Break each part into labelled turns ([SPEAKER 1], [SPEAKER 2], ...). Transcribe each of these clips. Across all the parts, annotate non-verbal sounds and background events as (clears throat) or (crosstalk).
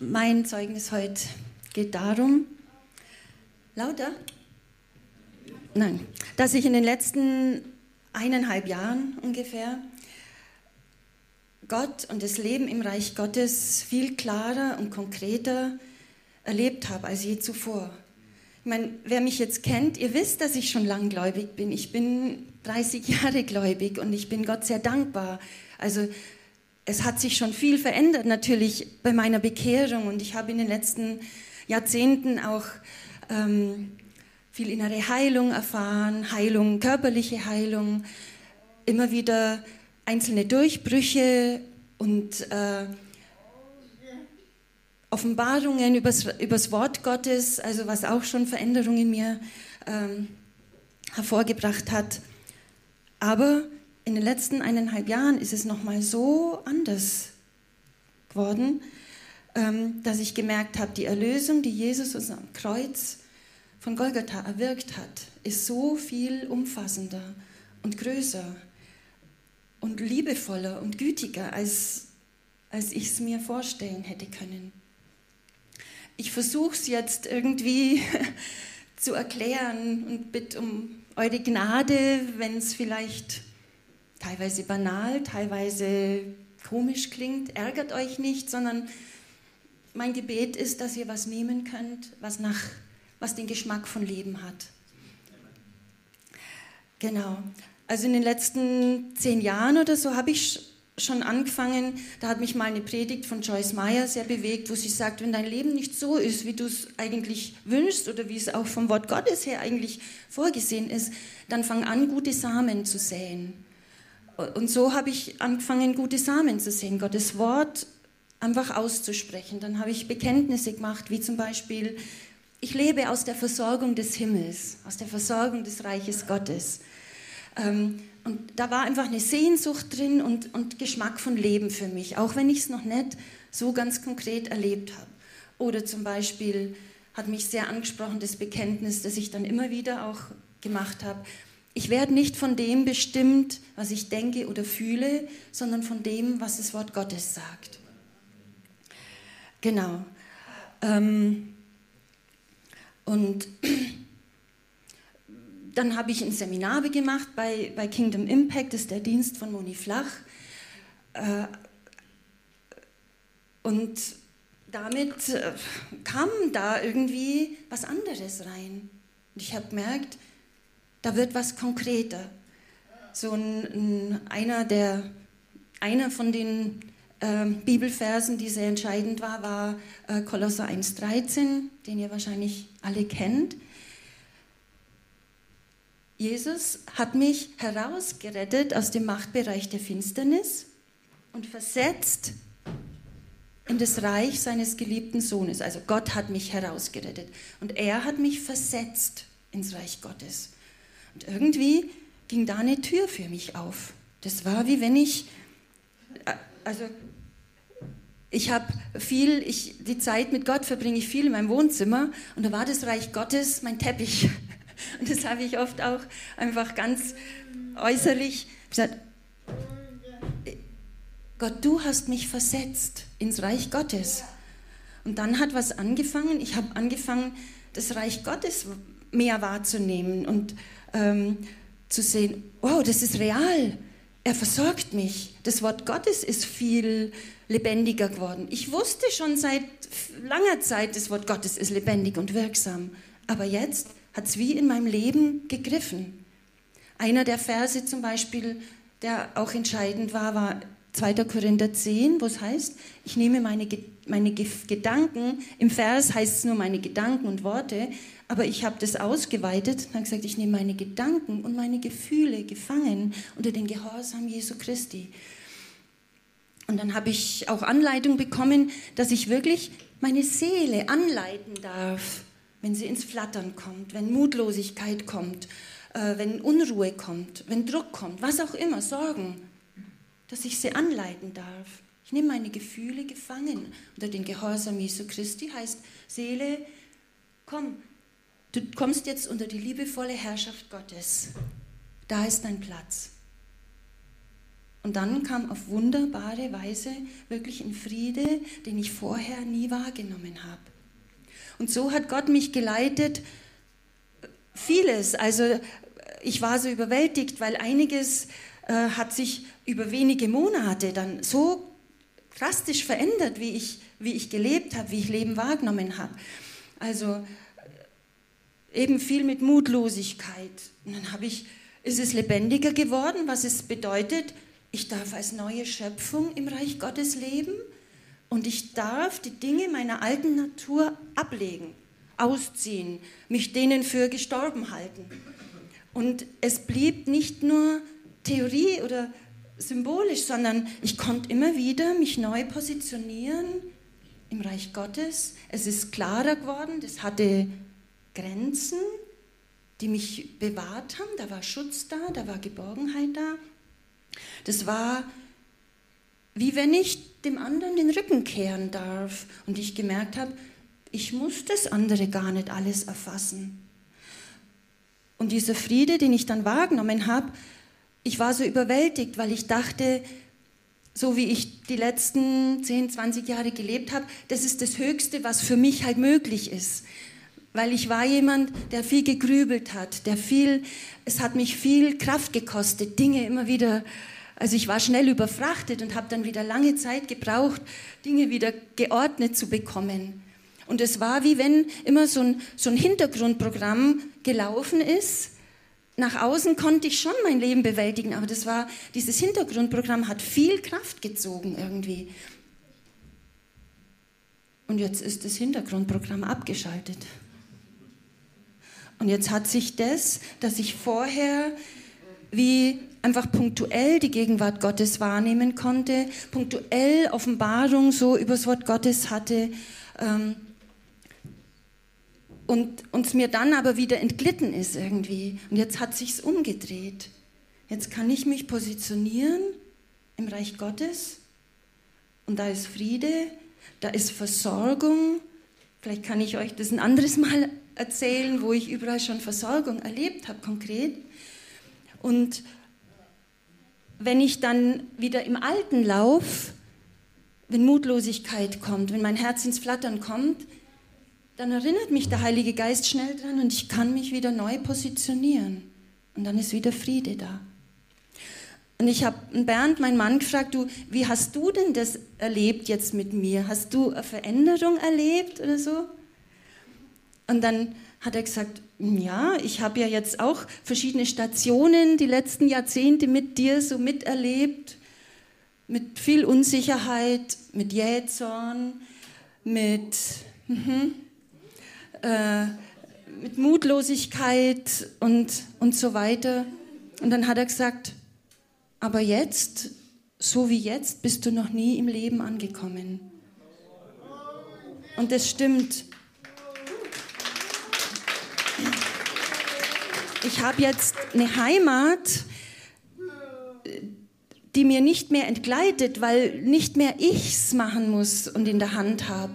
[SPEAKER 1] Mein Zeugnis heute geht darum, lauter? Nein, dass ich in den letzten eineinhalb Jahren ungefähr Gott und das Leben im Reich Gottes viel klarer und konkreter erlebt habe als je zuvor. Ich meine, wer mich jetzt kennt, ihr wisst, dass ich schon langgläubig bin. Ich bin 30 Jahre gläubig und ich bin Gott sehr dankbar. Also es hat sich schon viel verändert natürlich bei meiner Bekehrung und ich habe in den letzten Jahrzehnten auch ähm, viel innere Heilung erfahren, Heilung, körperliche Heilung, immer wieder einzelne Durchbrüche und äh, Offenbarungen übers, übers Wort Gottes, also was auch schon Veränderungen in mir ähm, hervorgebracht hat. Aber in den letzten eineinhalb Jahren ist es nochmal so anders geworden, ähm, dass ich gemerkt habe, die Erlösung, die Jesus uns am Kreuz von Golgatha erwirkt hat, ist so viel umfassender und größer und liebevoller und gütiger, als, als ich es mir vorstellen hätte können. Ich versuche es jetzt irgendwie (laughs) zu erklären und bitte um eure Gnade, wenn es vielleicht teilweise banal, teilweise komisch klingt, ärgert euch nicht, sondern mein Gebet ist, dass ihr was nehmen könnt, was, nach, was den Geschmack von Leben hat. Genau. Also in den letzten zehn Jahren oder so habe ich schon angefangen, da hat mich mal eine Predigt von Joyce Meyer sehr bewegt, wo sie sagt, wenn dein Leben nicht so ist, wie du es eigentlich wünschst oder wie es auch vom Wort Gottes her eigentlich vorgesehen ist, dann fang an, gute Samen zu säen. Und so habe ich angefangen, gute Samen zu sehen, Gottes Wort einfach auszusprechen. Dann habe ich Bekenntnisse gemacht, wie zum Beispiel, ich lebe aus der Versorgung des Himmels, aus der Versorgung des Reiches Gottes. Ähm, und da war einfach eine Sehnsucht drin und, und Geschmack von Leben für mich, auch wenn ich es noch nicht so ganz konkret erlebt habe. Oder zum Beispiel hat mich sehr angesprochen das Bekenntnis, das ich dann immer wieder auch gemacht habe, ich werde nicht von dem bestimmt, was ich denke oder fühle, sondern von dem, was das Wort Gottes sagt. Genau. Ähm, und (clears throat) dann habe ich ein Seminar gemacht bei, bei Kingdom Impact, das ist der Dienst von Moni Flach. Äh, und damit äh, kam da irgendwie was anderes rein. Und ich habe gemerkt, da wird was konkreter. So ein, ein, einer, der, einer von den äh, Bibelversen, die sehr entscheidend war, war äh, Kolosser 1,13, den ihr wahrscheinlich alle kennt. Jesus hat mich herausgerettet aus dem Machtbereich der Finsternis und versetzt in das Reich seines geliebten Sohnes. Also Gott hat mich herausgerettet und er hat mich versetzt ins Reich Gottes. Und irgendwie ging da eine Tür für mich auf. Das war wie wenn ich, also ich habe viel, ich, die Zeit mit Gott verbringe ich viel in meinem Wohnzimmer und da war das Reich Gottes mein Teppich. (laughs) Und das habe ich oft auch einfach ganz äußerlich gesagt, Gott, du hast mich versetzt ins Reich Gottes. Und dann hat was angefangen, ich habe angefangen, das Reich Gottes mehr wahrzunehmen und ähm, zu sehen, wow, das ist real. Er versorgt mich. Das Wort Gottes ist viel lebendiger geworden. Ich wusste schon seit langer Zeit, das Wort Gottes ist lebendig und wirksam. Aber jetzt hat es wie in meinem Leben gegriffen. Einer der Verse zum Beispiel, der auch entscheidend war, war 2. Korinther 10, wo es heißt, ich nehme meine, meine Gedanken, im Vers heißt es nur meine Gedanken und Worte, aber ich habe das ausgeweitet und habe gesagt, ich nehme meine Gedanken und meine Gefühle gefangen unter den Gehorsam Jesu Christi. Und dann habe ich auch Anleitung bekommen, dass ich wirklich meine Seele anleiten darf, wenn sie ins Flattern kommt, wenn Mutlosigkeit kommt, äh, wenn Unruhe kommt, wenn Druck kommt, was auch immer, Sorgen, dass ich sie anleiten darf. Ich nehme meine Gefühle gefangen unter den Gehorsam Jesu Christi, heißt Seele, komm, Du kommst jetzt unter die liebevolle Herrschaft Gottes. Da ist dein Platz. Und dann kam auf wunderbare Weise wirklich ein Friede, den ich vorher nie wahrgenommen habe. Und so hat Gott mich geleitet, vieles. Also ich war so überwältigt, weil einiges äh, hat sich über wenige Monate dann so drastisch verändert, wie ich, wie ich gelebt habe, wie ich Leben wahrgenommen habe. Also eben viel mit Mutlosigkeit. Und dann habe ich, ist es lebendiger geworden, was es bedeutet, ich darf als neue Schöpfung im Reich Gottes leben und ich darf die Dinge meiner alten Natur ablegen, ausziehen, mich denen für gestorben halten. Und es blieb nicht nur Theorie oder symbolisch, sondern ich konnte immer wieder mich neu positionieren im Reich Gottes. Es ist klarer geworden, das hatte Grenzen, die mich bewahrt haben. Da war Schutz da, da war Geborgenheit da. Das war wie wenn ich dem anderen den Rücken kehren darf und ich gemerkt habe, ich muss das andere gar nicht alles erfassen. Und dieser Friede, den ich dann wahrgenommen habe, ich war so überwältigt, weil ich dachte, so wie ich die letzten 10, 20 Jahre gelebt habe, das ist das Höchste, was für mich halt möglich ist. Weil ich war jemand, der viel gegrübelt hat, der viel, es hat mich viel Kraft gekostet, Dinge immer wieder also ich war schnell überfrachtet und habe dann wieder lange Zeit gebraucht, Dinge wieder geordnet zu bekommen. Und es war wie wenn immer so ein, so ein Hintergrundprogramm gelaufen ist. Nach außen konnte ich schon mein Leben bewältigen, aber das war, dieses Hintergrundprogramm hat viel Kraft gezogen irgendwie. Und jetzt ist das Hintergrundprogramm abgeschaltet. Und jetzt hat sich das, dass ich vorher wie einfach punktuell die Gegenwart Gottes wahrnehmen konnte, punktuell Offenbarung so übers Wort Gottes hatte ähm, und uns mir dann aber wieder entglitten ist irgendwie. Und jetzt hat sich's umgedreht. Jetzt kann ich mich positionieren im Reich Gottes und da ist Friede, da ist Versorgung. Vielleicht kann ich euch das ein anderes Mal erzählen, wo ich überall schon Versorgung erlebt habe, konkret. Und wenn ich dann wieder im alten Lauf, wenn Mutlosigkeit kommt, wenn mein Herz ins Flattern kommt, dann erinnert mich der Heilige Geist schnell dran und ich kann mich wieder neu positionieren. Und dann ist wieder Friede da. Und ich habe Bernd, meinen Mann, gefragt, du, wie hast du denn das erlebt jetzt mit mir? Hast du eine Veränderung erlebt oder so? Und dann hat er gesagt, ja, ich habe ja jetzt auch verschiedene Stationen die letzten Jahrzehnte mit dir so miterlebt, mit viel Unsicherheit, mit Jähzorn, mit, mhm, äh, mit Mutlosigkeit und, und so weiter. Und dann hat er gesagt, aber jetzt, so wie jetzt, bist du noch nie im Leben angekommen. Und das stimmt. ich habe jetzt eine Heimat, die mir nicht mehr entgleitet, weil nicht mehr ich's machen muss und in der Hand habe,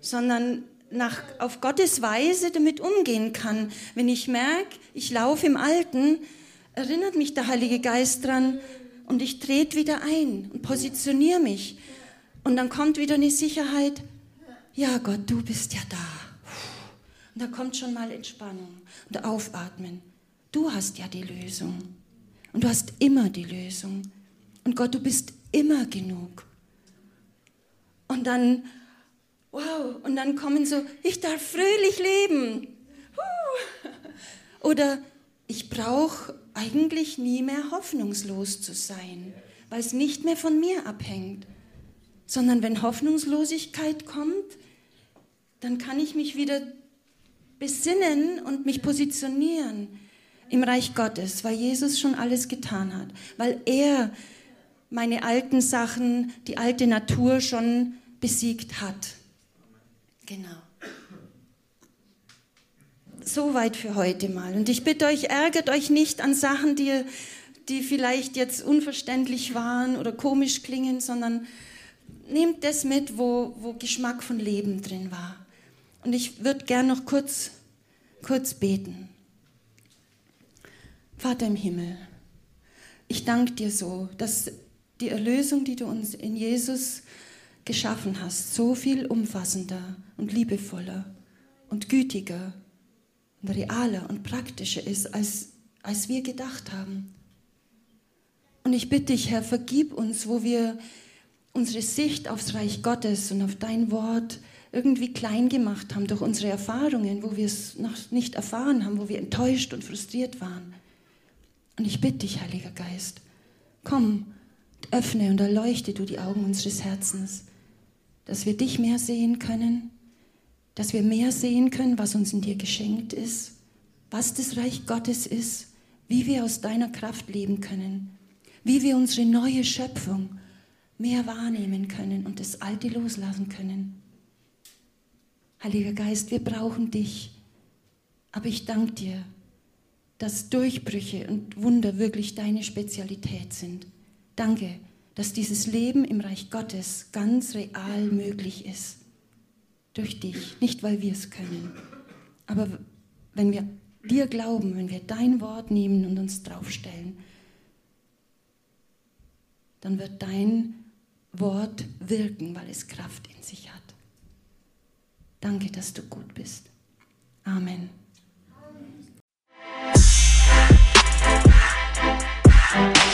[SPEAKER 1] sondern nach, auf Gottes Weise damit umgehen kann. Wenn ich merke, ich laufe im Alten, erinnert mich der Heilige Geist dran und ich trete wieder ein und positioniere mich. Und dann kommt wieder eine Sicherheit, ja Gott, du bist ja da. Und da kommt schon mal Entspannung und Aufatmen. Du hast ja die Lösung. Und du hast immer die Lösung. Und Gott, du bist immer genug. Und dann, wow, und dann kommen so, ich darf fröhlich leben. Oder ich brauche eigentlich nie mehr hoffnungslos zu sein, weil es nicht mehr von mir abhängt, sondern wenn Hoffnungslosigkeit kommt, dann kann ich mich wieder besinnen und mich positionieren im Reich Gottes, weil Jesus schon alles getan hat, weil er meine alten Sachen, die alte Natur schon besiegt hat. Genau. Soweit für heute mal. Und ich bitte euch, ärgert euch nicht an Sachen, die, die vielleicht jetzt unverständlich waren oder komisch klingen, sondern nehmt das mit, wo, wo Geschmack von Leben drin war. Und ich würde gern noch kurz, kurz beten. Vater im Himmel, ich danke dir so, dass die Erlösung, die du uns in Jesus geschaffen hast, so viel umfassender und liebevoller und gütiger und realer und praktischer ist, als, als wir gedacht haben. Und ich bitte dich, Herr, vergib uns, wo wir unsere Sicht aufs Reich Gottes und auf dein Wort irgendwie klein gemacht haben durch unsere Erfahrungen, wo wir es noch nicht erfahren haben, wo wir enttäuscht und frustriert waren. Und ich bitte dich, Heiliger Geist, komm, öffne und erleuchte du die Augen unseres Herzens, dass wir dich mehr sehen können, dass wir mehr sehen können, was uns in dir geschenkt ist, was das Reich Gottes ist, wie wir aus deiner Kraft leben können, wie wir unsere neue Schöpfung mehr wahrnehmen können und das Alte loslassen können. Heiliger Geist, wir brauchen dich, aber ich danke dir, dass Durchbrüche und Wunder wirklich deine Spezialität sind. Danke, dass dieses Leben im Reich Gottes ganz real möglich ist. Durch dich. Nicht, weil wir es können. Aber wenn wir dir glauben, wenn wir dein Wort nehmen und uns draufstellen, dann wird dein Wort wirken, weil es Kraft in sich hat. Danke, dass du gut bist. Amen. Amen.